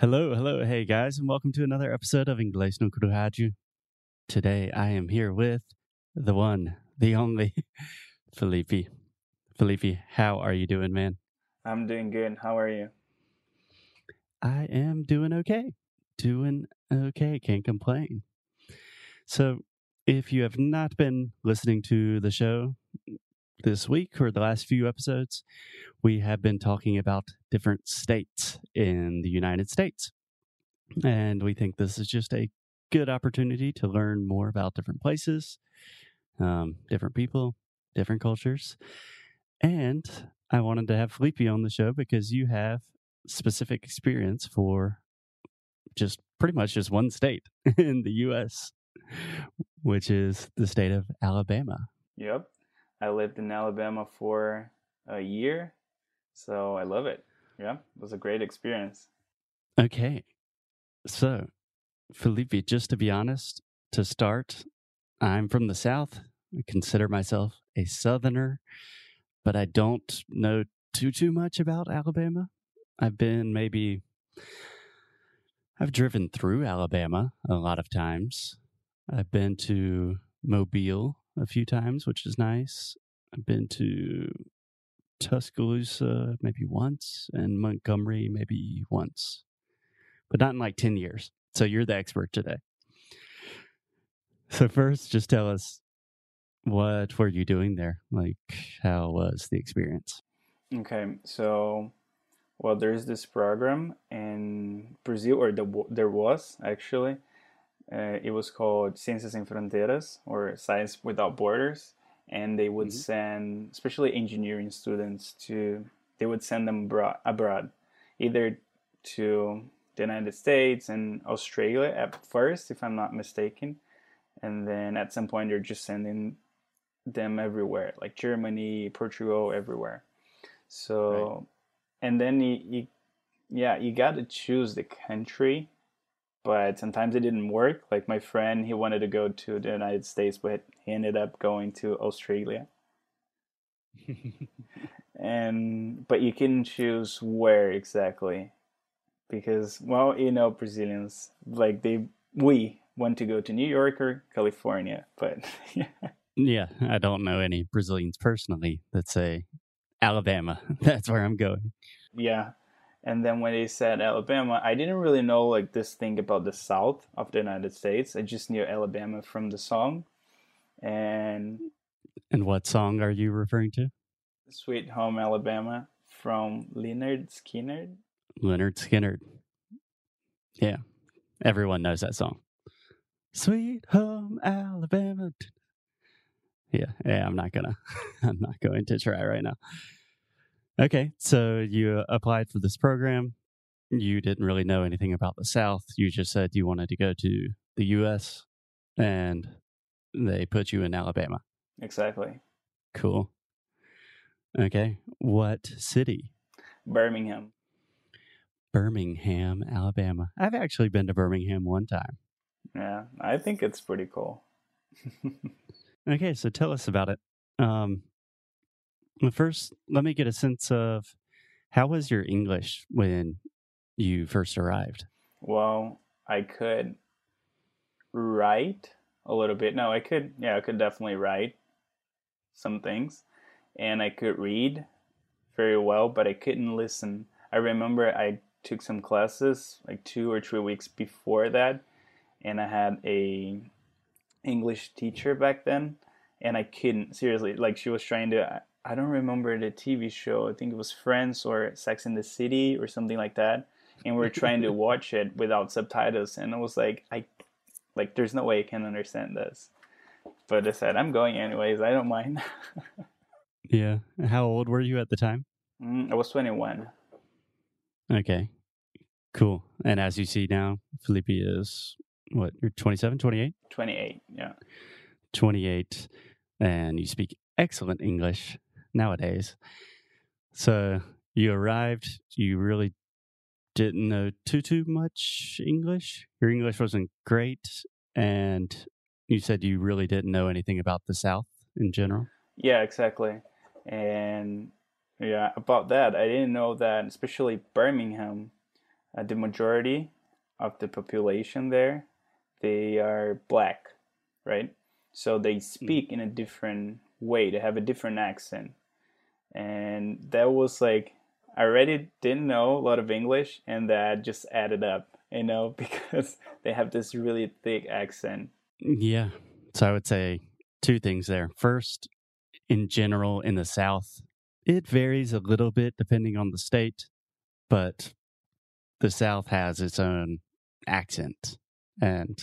Hello, hello, hey guys, and welcome to another episode of Inglês no Rádio. Today I am here with the one, the only Felipe. Felipe, how are you doing, man? I'm doing good. How are you? I am doing okay. Doing okay, can't complain. So, if you have not been listening to the show this week or the last few episodes, we have been talking about different states in the United States. And we think this is just a good opportunity to learn more about different places, um, different people, different cultures. And I wanted to have Felipe on the show because you have specific experience for just pretty much just one state in the US, which is the state of Alabama. Yep. I lived in Alabama for a year, so I love it. Yeah, it was a great experience. Okay. So, Felipe, just to be honest, to start, I'm from the South. I consider myself a Southerner, but I don't know too, too much about Alabama. I've been maybe, I've driven through Alabama a lot of times. I've been to Mobile a few times, which is nice. I've been to Tuscaloosa maybe once and Montgomery maybe once, but not in like 10 years. So you're the expert today. So, first, just tell us what were you doing there? Like, how was the experience? Okay, so well, there's this program in Brazil, or the, there was actually. Uh, it was called Ciências Sem Fronteiras, or Science Without Borders, and they would mm-hmm. send, especially engineering students, to they would send them abroad, abroad, either to the United States and Australia at first, if I'm not mistaken, and then at some point they're just sending them everywhere, like Germany, Portugal, everywhere. So, right. and then you, you yeah, you got to choose the country, but sometimes it didn't work. Like my friend, he wanted to go to the United States, but he ended up going to Australia. and but you can choose where exactly because well you know brazilians like they we want to go to new york or california but yeah yeah i don't know any brazilians personally that say alabama that's where i'm going yeah and then when they said alabama i didn't really know like this thing about the south of the united states i just knew alabama from the song and and what song are you referring to sweet home alabama from Lynyrd skynyrd Lynyrd Skynyrd. Yeah, everyone knows that song. Sweet Home Alabama. Yeah, yeah, I'm not gonna, I'm not going to try right now. Okay, so you applied for this program. You didn't really know anything about the South. You just said you wanted to go to the U.S. and they put you in Alabama. Exactly. Cool. Okay, what city? Birmingham. Birmingham, Alabama. I've actually been to Birmingham one time. Yeah, I think it's pretty cool. okay, so tell us about it. Um, first, let me get a sense of how was your English when you first arrived? Well, I could write a little bit. No, I could, yeah, I could definitely write some things. And I could read very well, but I couldn't listen. I remember I took some classes like two or three weeks before that, and I had a English teacher back then, and I couldn't seriously like she was trying to. I don't remember the TV show. I think it was Friends or Sex in the City or something like that, and we are trying to watch it without subtitles, and I was like, I like there's no way I can understand this. But I said I'm going anyways. I don't mind. yeah. How old were you at the time? Mm, I was 21. Okay. Cool. And as you see now, Felipe is what, you're 27, 28? 28, yeah. 28. And you speak excellent English nowadays. So you arrived, you really didn't know too, too much English. Your English wasn't great. And you said you really didn't know anything about the South in general. Yeah, exactly. And yeah, about that, I didn't know that, especially Birmingham. uh, the majority of the population there, they are black, right? So they speak in a different way. They have a different accent, and that was like I already didn't know a lot of English, and that just added up, you know, because they have this really thick accent. Yeah. So I would say two things there. First, in general, in the South, it varies a little bit depending on the state, but the South has its own accent. And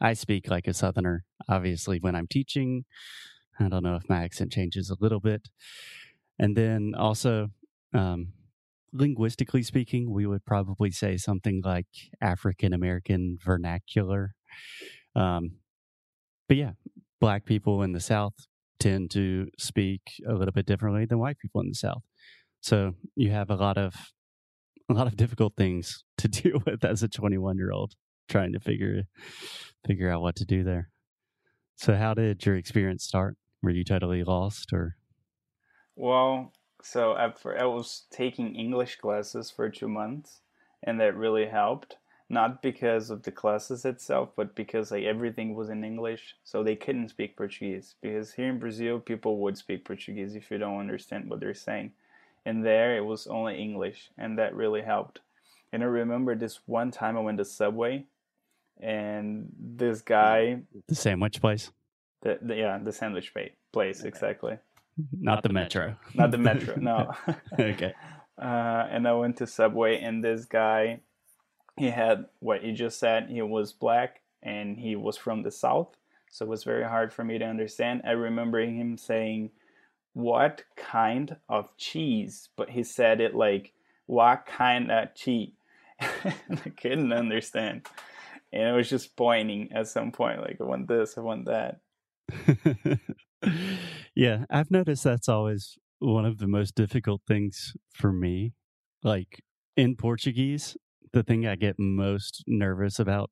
I speak like a Southerner, obviously, when I'm teaching. I don't know if my accent changes a little bit. And then also, um, linguistically speaking, we would probably say something like African American vernacular. Um, but yeah, black people in the South tend to speak a little bit differently than white people in the South. So you have a lot of a lot of difficult things to deal with as a 21 year old trying to figure figure out what to do there. So how did your experience start? Were you totally lost or Well, so I was taking English classes for two months, and that really helped. Not because of the classes itself, but because like everything was in English, so they couldn't speak Portuguese. Because here in Brazil, people would speak Portuguese if you don't understand what they're saying, and there it was only English, and that really helped. And I remember this one time I went to Subway, and this guy, the sandwich place? The, the yeah, the sandwich pa- place exactly. Not, the, metro. Not the metro, no. okay. uh, and I went to Subway, and this guy, he had what you just said. He was black, and he was from the south, so it was very hard for me to understand. I remember him saying, "What kind of cheese?" But he said it like, "What kind of cheese?" I couldn't understand, and I was just pointing at some point, like, "I want this, I want that." yeah, I've noticed that's always one of the most difficult things for me. Like in Portuguese, the thing I get most nervous about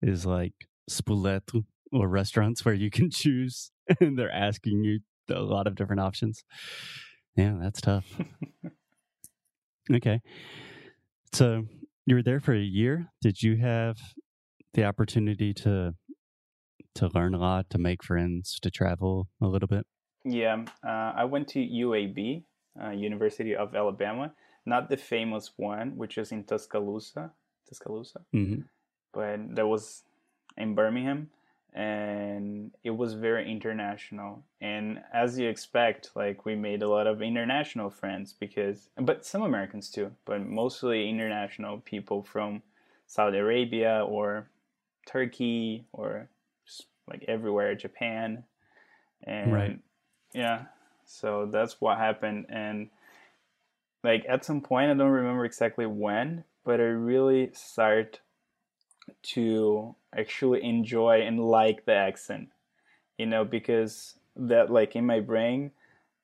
is like spoleto or restaurants where you can choose and they're asking you a lot of different options. Yeah, that's tough. okay. So you were there for a year. Did you have the opportunity to to learn a lot, to make friends, to travel a little bit? Yeah, uh, I went to UAB, uh, University of Alabama, not the famous one, which is in Tuscaloosa, Tuscaloosa, hmm but that was in Birmingham, and it was very international. And as you expect, like we made a lot of international friends because, but some Americans too, but mostly international people from Saudi Arabia or Turkey or like everywhere, Japan, and Right. yeah, so that's what happened. And like at some point, I don't remember exactly when, but I really start to actually enjoy and like the accent, you know, because that like in my brain,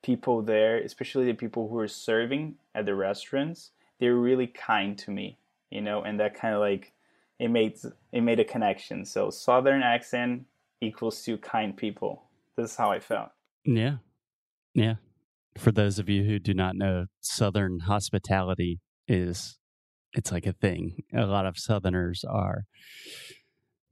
people there, especially the people who are serving at the restaurants, they're really kind to me, you know, and that kind of like it made it made a connection. So southern accent equals to kind people. This is how I felt. Yeah. Yeah. For those of you who do not know, Southern hospitality is it's like a thing. A lot of Southerners are,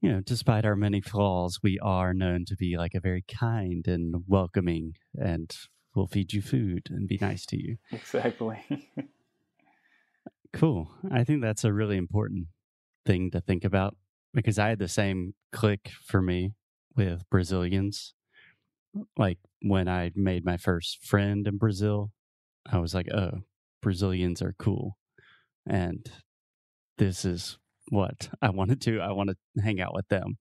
you know, despite our many flaws, we are known to be like a very kind and welcoming and will feed you food and be nice to you. Exactly. Cool. I think that's a really important thing to think about because I had the same click for me with Brazilians. Like when I made my first friend in Brazil, I was like, oh, Brazilians are cool. And this is what I wanted to. I want to hang out with them.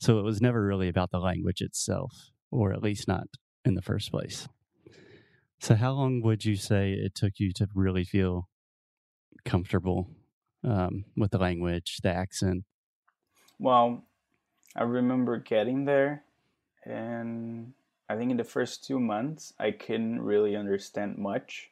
So it was never really about the language itself, or at least not in the first place. So, how long would you say it took you to really feel comfortable um, with the language, the accent? well, I remember getting there, and I think in the first two months, I couldn't really understand much,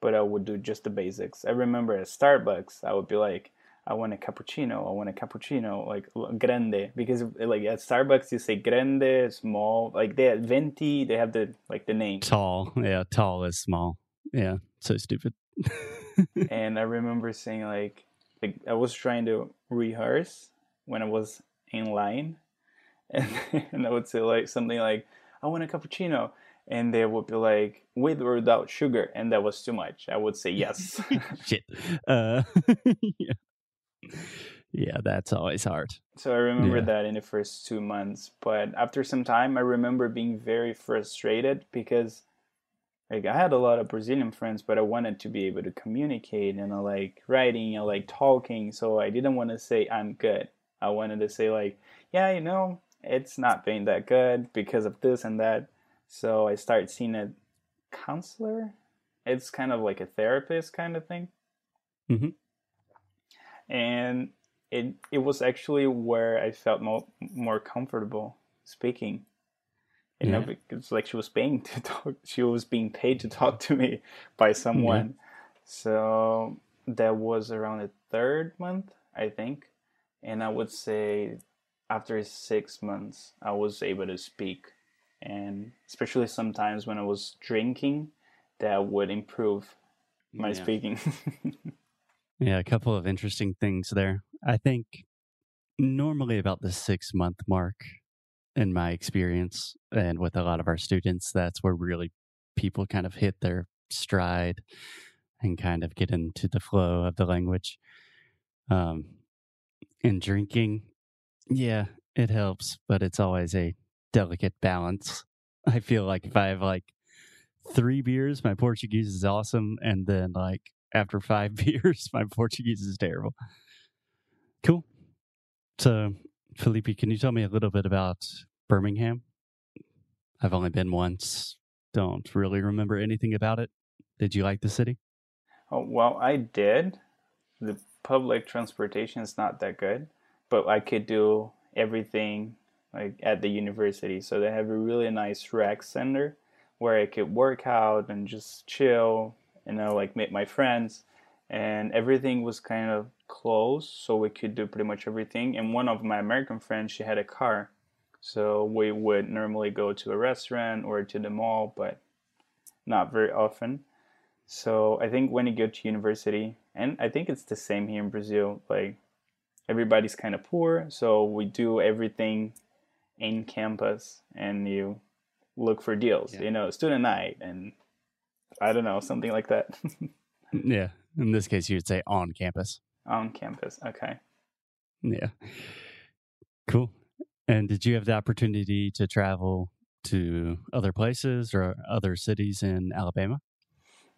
but I would do just the basics. I remember at Starbucks, I would be like, I want a cappuccino, I want a cappuccino, like grande, because like at Starbucks you say grande, small, like they have venti, they have the like the name. Tall. Yeah, tall is small. Yeah, so stupid. and I remember saying like like I was trying to rehearse when I was in line, and, and I would say like something like, "I want a cappuccino," and they would be like, "With or without sugar," and that was too much. I would say yes. Shit. Uh, yeah. yeah, that's always hard. So I remember Yeah. that in the first two months. But after some time, I remember being very frustrated because, like, I had a lot of Brazilian friends, but I wanted to be able to communicate and I like writing, I like talking. So I didn't want to say I'm good. I wanted to say like, yeah, you know, it's not being that good because of this and that. So I started seeing a counselor. It's kind of like a therapist kind of thing Mhm. and it it was actually where I felt more more comfortable speaking. You know, because like she was paying to talk, she was being paid to talk to me by someone. So that was around the third month, I think, and I would say after six months, I was able to speak, and especially sometimes when I was drinking, that would improve my Yeah. speaking. Yeah, a couple of interesting things there. I think normally about the six month mark, in my experience, and with a lot of our students, that's where really people kind of hit their stride and kind of get into the flow of the language. Um, and drinking, yeah, it helps, but it's always a delicate balance. I feel like if I have like three beers, my Portuguese is awesome, and then like after five beers, my Portuguese is terrible. Cool. So, Felipe, can you tell me a little bit about Birmingham? I've only been once. Don't really remember anything about it. Did you like the city? Oh, well, I did. The public transportation is not that good, but I could do everything like at the university. So they have a really nice rec center where I could work out and just chill, you know, like meet my friends. And everything was kind of close, so we could do pretty much everything. And one of my American friends, she had a car. So we would normally go to a restaurant or to the mall, but not very often. So I think when you go to university, and I think it's the same here in Brazil, like everybody's kind of poor, so we do everything in campus and you look for deals, Yeah. you know, student night and I don't know, something like that Yeah. In this case, you'd say on campus. on campus. Okay. Yeah. Cool. And did you have the opportunity to travel to other places or other cities in Alabama?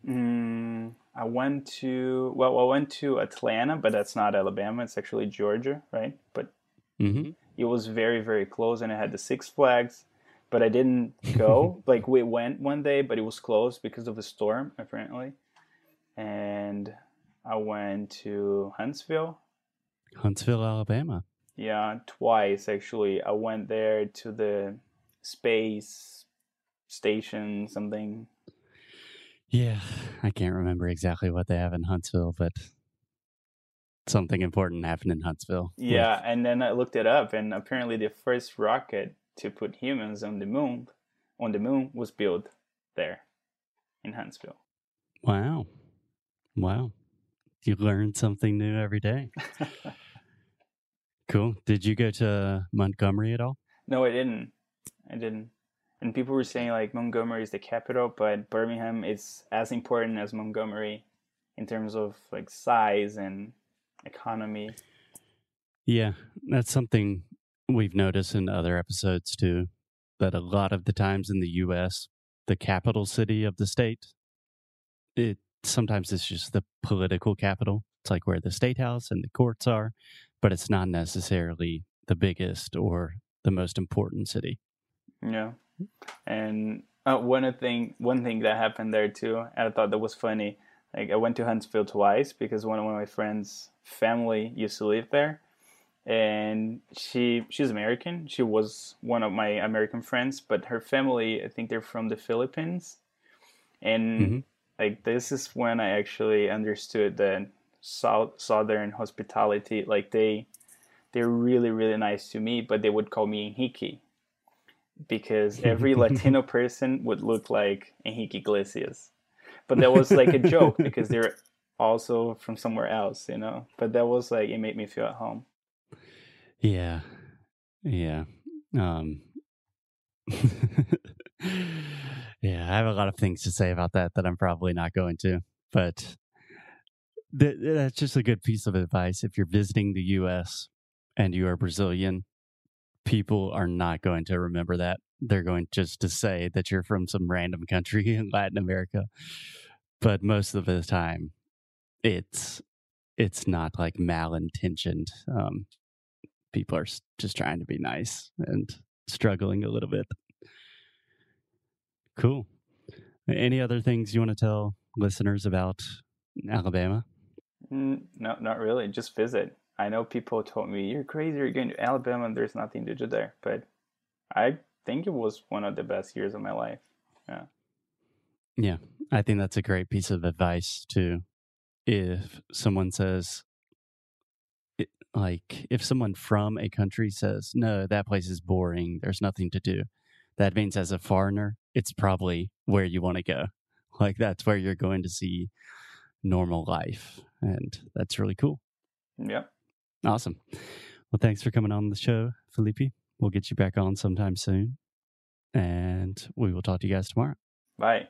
Mm, I went to, well, I went to Atlanta, but that's not Alabama, it's actually Georgia, right? But Mm-hmm. it was very very close and it had the six flags but i didn't go like we went one day but it was closed because of a storm apparently and i went to huntsville Huntsville, Alabama. yeah twice actually i went there to the space station something Yeah, I can't remember exactly what they have in Huntsville, but something important happened in Huntsville. with- yeah and then i looked it up and apparently the first rocket to put humans on the moon on the moon was built there in huntsville Wow. Wow. You learn something new every day. Cool. Did you go to Montgomery at all? No, I didn't. I didn't. And people were saying like Montgomery is the capital, but Birmingham is as important as Montgomery in terms of like size and economy. Yeah, that's something we've noticed in other episodes too. That a lot of the times in the U.S., the capital city of the state, it sometimes it's just the political capital. It's like where the state house and the courts are, but it's not necessarily the biggest or the most important city. Yeah. And uh, one thing, one thing that happened there too, and I thought that was funny. Like I went to Huntsville twice because one of my friends' family used to live there, and she she's American. She was one of my American friends, but her family, I think they're from the Philippines, and Mhm. like this is when I actually understood that South Southern hospitality, like they they're really really nice to me, but they would call me Hiki because every Latino person would look like Enrique Iglesias. But that was like a joke because they're also from somewhere else, you know. But that was like it made me feel at home. Yeah. Yeah. Um Yeah, I have a lot of things to say about that that I'm probably not going to, but th- that's just a good piece of advice if you're visiting the US and you are Brazilian, people are not going to remember that. They're going just to say that you're from some random country in Latin America. But most of the time it's it's not like malintentioned. Um, people are just trying to be nice and struggling a little bit. Cool. Any other things you want to tell listeners about Alabama? Mm, no, not really. Just visit. I know people told me you're crazy. You're going to Alabama and there's nothing to do there, but I think it was one of the best years of my life. Yeah. Yeah, I think that's a great piece of advice too. If someone says, like, if someone from a country says, no, that place is boring, there's nothing to do, that means as a foreigner, it's probably where you want to go. Like, that's where you're going to see normal life. And that's really cool. Yeah. Awesome. Well, thanks for coming on the show, Felipe. We'll get you back on sometime soon. And we will talk to you guys tomorrow. Bye.